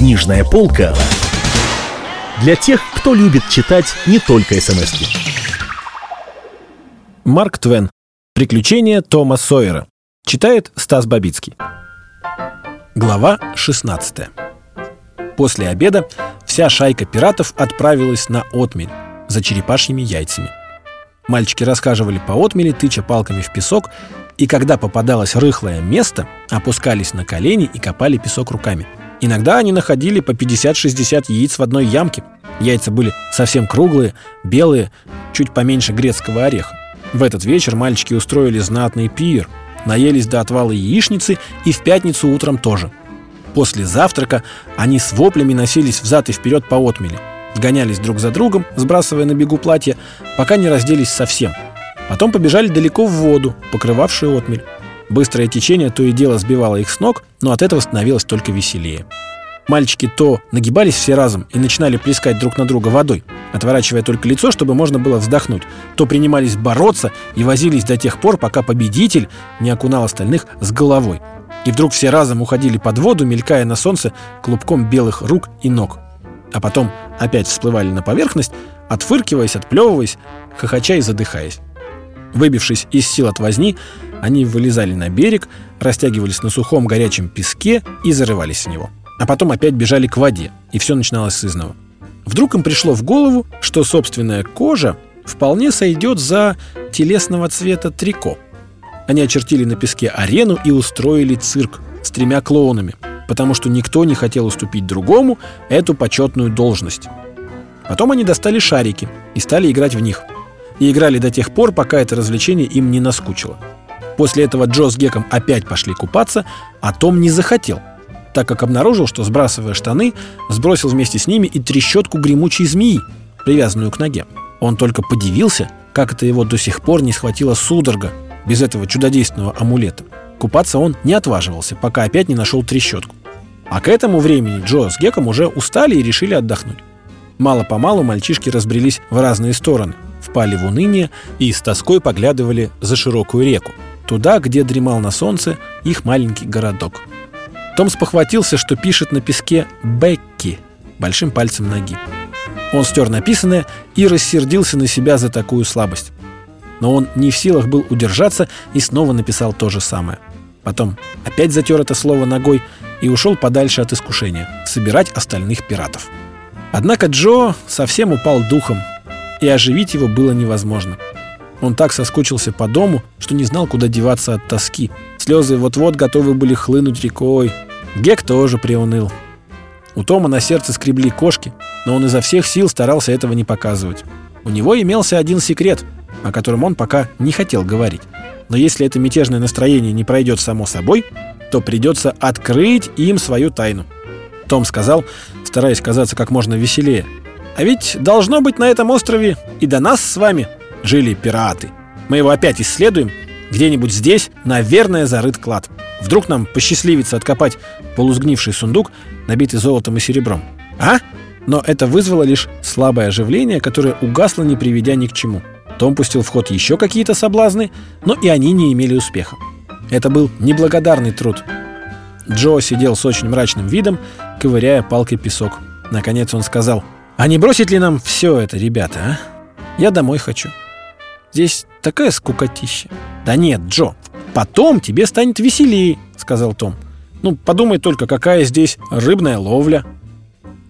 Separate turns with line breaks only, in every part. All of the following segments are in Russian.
Книжная полка для тех, кто любит читать не только смс -ки.
Марк Твен. Приключения Тома Сойера. Читает Стас Бабицкий. Глава 16. После обеда вся шайка пиратов отправилась на отмель за черепашьими яйцами. Мальчики рассказывали по отмели, тыча палками в песок, и когда попадалось рыхлое место, опускались на колени и копали песок руками – Иногда они находили по 50-60 яиц в одной ямке. Яйца были совсем круглые, белые, чуть поменьше грецкого ореха. В этот вечер мальчики устроили знатный пир, наелись до отвала яичницы и в пятницу утром тоже. После завтрака они с воплями носились взад и вперед по отмели. Гонялись друг за другом, сбрасывая на бегу платья, пока не разделись совсем. Потом побежали далеко в воду, покрывавшую отмель. Быстрое течение то и дело сбивало их с ног, но от этого становилось только веселее. Мальчики то нагибались все разом и начинали плескать друг на друга водой, отворачивая только лицо, чтобы можно было вздохнуть, то принимались бороться и возились до тех пор, пока победитель не окунал остальных с головой. И вдруг все разом уходили под воду, мелькая на солнце клубком белых рук и ног. А потом опять всплывали на поверхность, отфыркиваясь, отплевываясь, хохоча и задыхаясь. Выбившись из сил от возни, они вылезали на берег, растягивались на сухом горячем песке и зарывались в него. А потом опять бежали к воде, и все начиналось с изного. Вдруг им пришло в голову, что собственная кожа вполне сойдет за телесного цвета трико. Они очертили на песке арену и устроили цирк с тремя клоунами, потому что никто не хотел уступить другому эту почетную должность. Потом они достали шарики и стали играть в них. И играли до тех пор, пока это развлечение им не наскучило. После этого Джо с Геком опять пошли купаться, а Том не захотел, так как обнаружил, что, сбрасывая штаны, сбросил вместе с ними и трещотку гремучей змеи, привязанную к ноге. Он только подивился, как это его до сих пор не схватила судорога без этого чудодейственного амулета. Купаться он не отваживался, пока опять не нашел трещотку. А к этому времени Джо с Геком уже устали и решили отдохнуть. Мало-помалу мальчишки разбрелись в разные стороны, впали в уныние и с тоской поглядывали за широкую реку, туда, где дремал на солнце их маленький городок. Том спохватился, что пишет на песке «Бекки» большим пальцем ноги. Он стер написанное и рассердился на себя за такую слабость. Но он не в силах был удержаться и снова написал то же самое. Потом опять затер это слово ногой и ушел подальше от искушения – собирать остальных пиратов. Однако Джо совсем упал духом, и оживить его было невозможно – он так соскучился по дому, что не знал, куда деваться от тоски. Слезы вот-вот готовы были хлынуть рекой. Гек тоже приуныл. У Тома на сердце скребли кошки, но он изо всех сил старался этого не показывать. У него имелся один секрет, о котором он пока не хотел говорить. Но если это мятежное настроение не пройдет само собой, то придется открыть им свою тайну. Том сказал, стараясь казаться как можно веселее. «А ведь должно быть на этом острове и до нас с вами жили пираты. Мы его опять исследуем. Где-нибудь здесь, наверное, зарыт клад. Вдруг нам посчастливится откопать полусгнивший сундук, набитый золотом и серебром. А? Но это вызвало лишь слабое оживление, которое угасло, не приведя ни к чему. Том пустил в ход еще какие-то соблазны, но и они не имели успеха. Это был неблагодарный труд. Джо сидел с очень мрачным видом, ковыряя палкой песок. Наконец он сказал, «А не бросить ли нам все это, ребята, а? Я домой хочу». Здесь такая скукотища. Да нет, Джо, потом тебе станет веселее, сказал Том. Ну, подумай только, какая здесь рыбная ловля.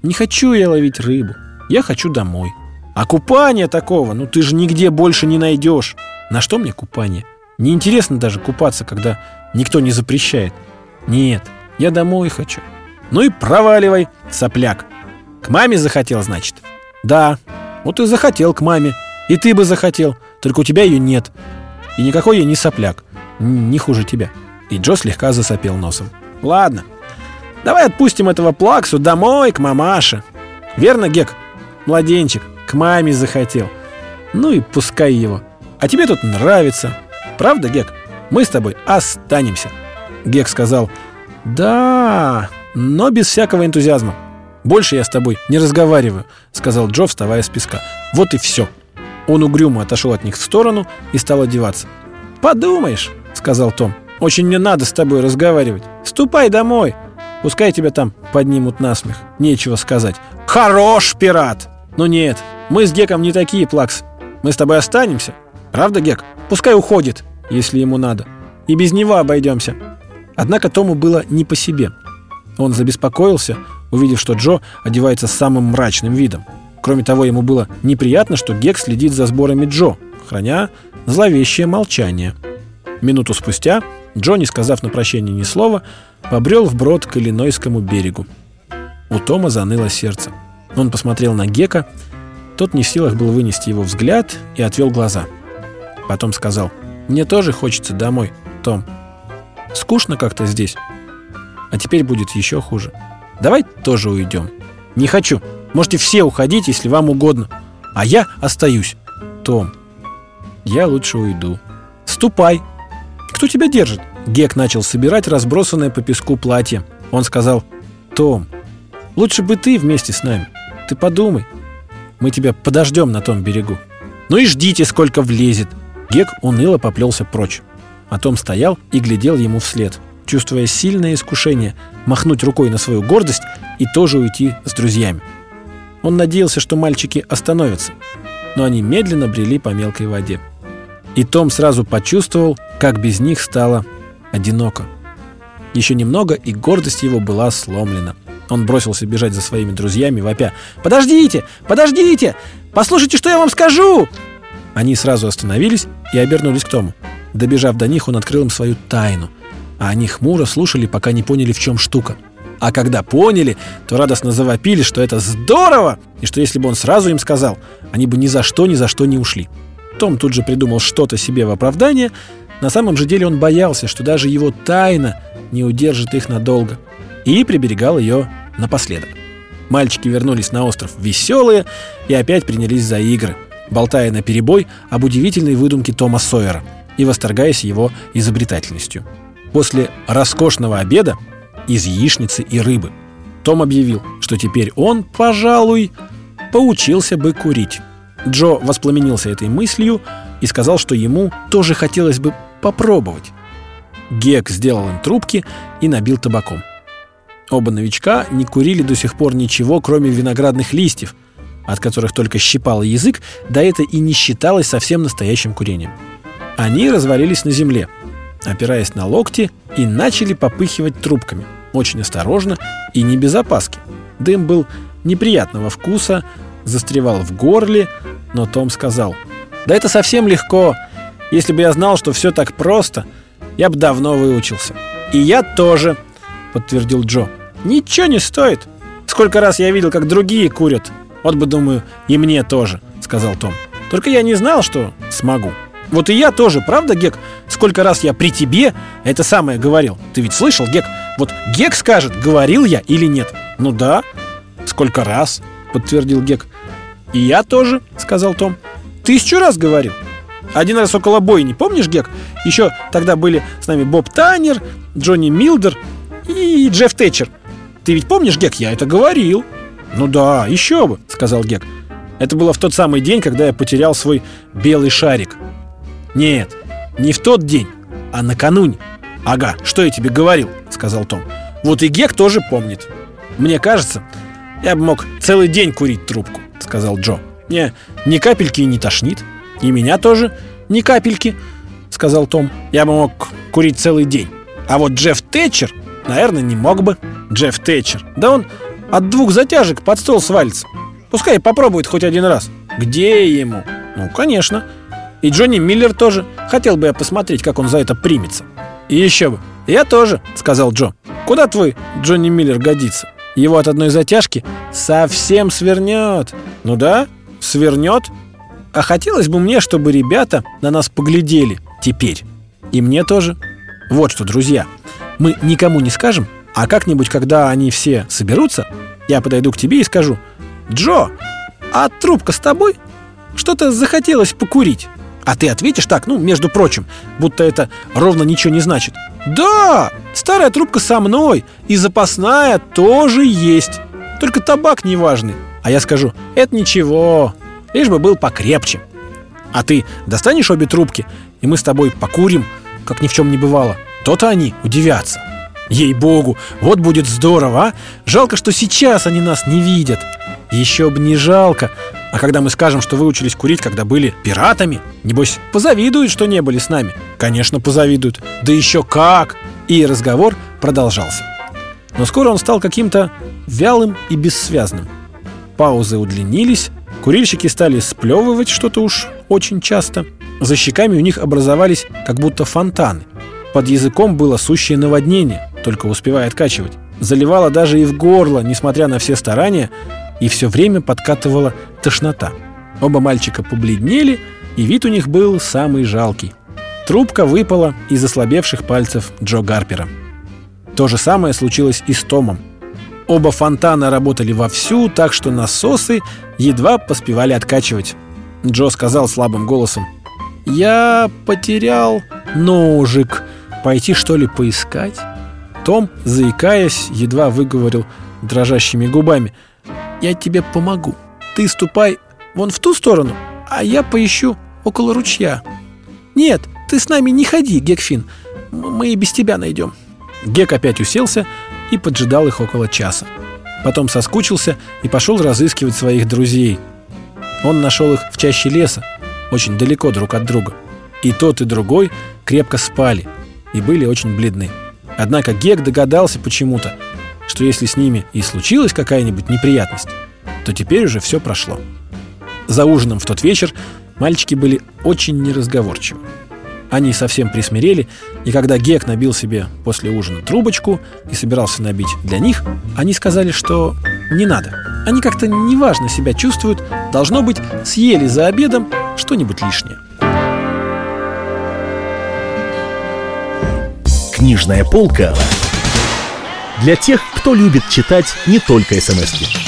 Не хочу я ловить рыбу. Я хочу домой. А купание такого, ну ты же нигде больше не найдешь. На что мне купание? Неинтересно даже купаться, когда никто не запрещает. Нет, я домой хочу. Ну и проваливай, сопляк. К маме захотел, значит? Да, вот и захотел к маме. И ты бы захотел. Только у тебя ее нет. И никакой я не сопляк. Не хуже тебя. И Джо слегка засопел носом. Ладно, давай отпустим этого плаксу домой, к мамаше. Верно, Гек? Младенчик, к маме захотел. Ну и пускай его. А тебе тут нравится. Правда, Гек? Мы с тобой останемся. Гек сказал, да, но без всякого энтузиазма. Больше я с тобой не разговариваю, сказал Джо, вставая с песка. Вот и все. Он угрюмо отошел от них в сторону и стал одеваться. «Подумаешь», — сказал Том, — «очень мне надо с тобой разговаривать. Ступай домой. Пускай тебя там поднимут на смех. Нечего сказать. Хорош, пират! Ну нет, мы с Геком не такие, Плакс. Мы с тобой останемся. Правда, Гек? Пускай уходит, если ему надо. И без него обойдемся. Однако Тому было не по себе. Он забеспокоился, увидев, что Джо одевается с самым мрачным видом. Кроме того, ему было неприятно, что Гек следит за сборами Джо, храня зловещее молчание. Минуту спустя Джо, не сказав на прощение ни слова, побрел вброд к Иллинойскому берегу. У Тома заныло сердце. Он посмотрел на Гека, тот не в силах был вынести его взгляд и отвел глаза. Потом сказал, «Мне тоже хочется домой, Том. Скучно как-то здесь. А теперь будет еще хуже. Давай тоже уйдем». «Не хочу. Можете все уходить, если вам угодно. А я остаюсь». «Том, я лучше уйду». «Ступай. Кто тебя держит?» Гек начал собирать разбросанное по песку платье. Он сказал, «Том, лучше бы ты вместе с нами. Ты подумай. Мы тебя подождем на том берегу». «Ну и ждите, сколько влезет». Гек уныло поплелся прочь. А Том стоял и глядел ему вслед, чувствуя сильное искушение махнуть рукой на свою гордость и тоже уйти с друзьями. Он надеялся, что мальчики остановятся, но они медленно брели по мелкой воде. И Том сразу почувствовал, как без них стало одиноко. Еще немного, и гордость его была сломлена. Он бросился бежать за своими друзьями, вопя «Подождите! Подождите! Послушайте, что я вам скажу!» Они сразу остановились и обернулись к Тому. Добежав до них, он открыл им свою тайну. А они хмуро слушали, пока не поняли, в чем штука. А когда поняли, то радостно завопили, что это здорово, и что если бы он сразу им сказал, они бы ни за что, ни за что не ушли. Том тут же придумал что-то себе в оправдание, на самом же деле он боялся, что даже его тайна не удержит их надолго, и приберегал ее напоследок. Мальчики вернулись на остров веселые и опять принялись за игры, болтая на перебой об удивительной выдумке Тома Сойера и восторгаясь его изобретательностью. После роскошного обеда из яичницы и рыбы том объявил, что теперь он, пожалуй, поучился бы курить. Джо воспламенился этой мыслью и сказал, что ему тоже хотелось бы попробовать. Гек сделал им трубки и набил табаком. Оба новичка не курили до сих пор ничего, кроме виноградных листьев, от которых только щипало язык, да это и не считалось совсем настоящим курением. Они развалились на земле, опираясь на локти, и начали попыхивать трубками, очень осторожно и не без опаски. Дым был неприятного вкуса, застревал в горле, но Том сказал, «Да это совсем легко. Если бы я знал, что все так просто, я бы давно выучился». «И я тоже», — подтвердил Джо. «Ничего не стоит. Сколько раз я видел, как другие курят. Вот бы, думаю, и мне тоже», — сказал Том. «Только я не знал, что смогу». «Вот и я тоже, правда, Гек? Сколько раз я при тебе это самое говорил. Ты ведь слышал, Гек? Вот Гек скажет, говорил я или нет». «Ну да». «Сколько раз?» — подтвердил Гек. «И я тоже», — сказал Том. «Тысячу раз говорил». Один раз около бойни, помнишь, Гек? Еще тогда были с нами Боб Таннер, Джонни Милдер и Джефф Тэтчер. Ты ведь помнишь, Гек, я это говорил? Ну да, еще бы, сказал Гек. Это было в тот самый день, когда я потерял свой белый шарик. Нет, не в тот день, а накануне. Ага, что я тебе говорил, сказал Том. Вот и Гек тоже помнит. Мне кажется, я бы мог целый день курить трубку, сказал Джо. Мне ни капельки не тошнит. И меня тоже ни капельки, сказал Том. Я бы мог курить целый день. А вот Джефф Тэтчер, наверное, не мог бы. Джефф Тэтчер. Да он от двух затяжек под стол свалится. Пускай попробует хоть один раз. Где ему? Ну, конечно. И Джонни Миллер тоже. Хотел бы я посмотреть, как он за это примется. И еще бы. Я тоже, сказал Джо. Куда твой Джонни Миллер годится? Его от одной затяжки совсем свернет. Ну да, свернет. А хотелось бы мне, чтобы ребята на нас поглядели теперь. И мне тоже. Вот что, друзья, мы никому не скажем, а как-нибудь, когда они все соберутся, я подойду к тебе и скажу, «Джо, а трубка с тобой? Что-то захотелось покурить». А ты ответишь так, ну, между прочим, будто это ровно ничего не значит. Да, старая трубка со мной, и запасная тоже есть. Только табак неважный. А я скажу, это ничего, лишь бы был покрепче. А ты достанешь обе трубки, и мы с тобой покурим, как ни в чем не бывало. То-то они удивятся. Ей-богу, вот будет здорово, а? Жалко, что сейчас они нас не видят Еще бы не жалко А когда мы скажем, что выучились курить, когда были пиратами Небось, позавидуют, что не были с нами? Конечно, позавидуют. Да еще как! И разговор продолжался. Но скоро он стал каким-то вялым и бессвязным. Паузы удлинились Курильщики стали сплевывать что-то уж очень часто. За щеками у них образовались как будто фонтаны. Под языком было сущее наводнение, только успевая откачивать. Заливало даже и в горло, несмотря на все старания, и все время подкатывала тошнота. Оба мальчика побледнели, и вид у них был самый жалкий. Трубка выпала из ослабевших пальцев Джо Гарпера. То же самое случилось и с Томом. Оба фонтана работали вовсю, так что насосы едва поспевали откачивать. Джо сказал слабым голосом. «Я потерял ножик. Пойти, что ли, поискать?» Том, заикаясь, едва выговорил дрожащими губами. «Я тебе помогу. Ты ступай вон в ту сторону, а я поищу около ручья». «Нет, ты с нами не ходи, Гекфин. Мы и без тебя найдем». Гек опять уселся и поджидал их около часа. Потом соскучился и пошел разыскивать своих друзей. Он нашел их в чаще леса, очень далеко друг от друга. И тот, и другой крепко спали и были очень бледны. Однако Гек догадался почему-то, что если с ними и случилась какая-нибудь неприятность, то теперь уже все прошло. За ужином в тот вечер мальчики были очень неразговорчивы. Они совсем присмирели, и когда Гек набил себе после ужина трубочку и собирался набить для них, они сказали, что не надо. Они как-то неважно себя чувствуют, должно быть, съели за обедом что-нибудь лишнее.
Книжная полка для тех, кто любит читать не только смс -ки.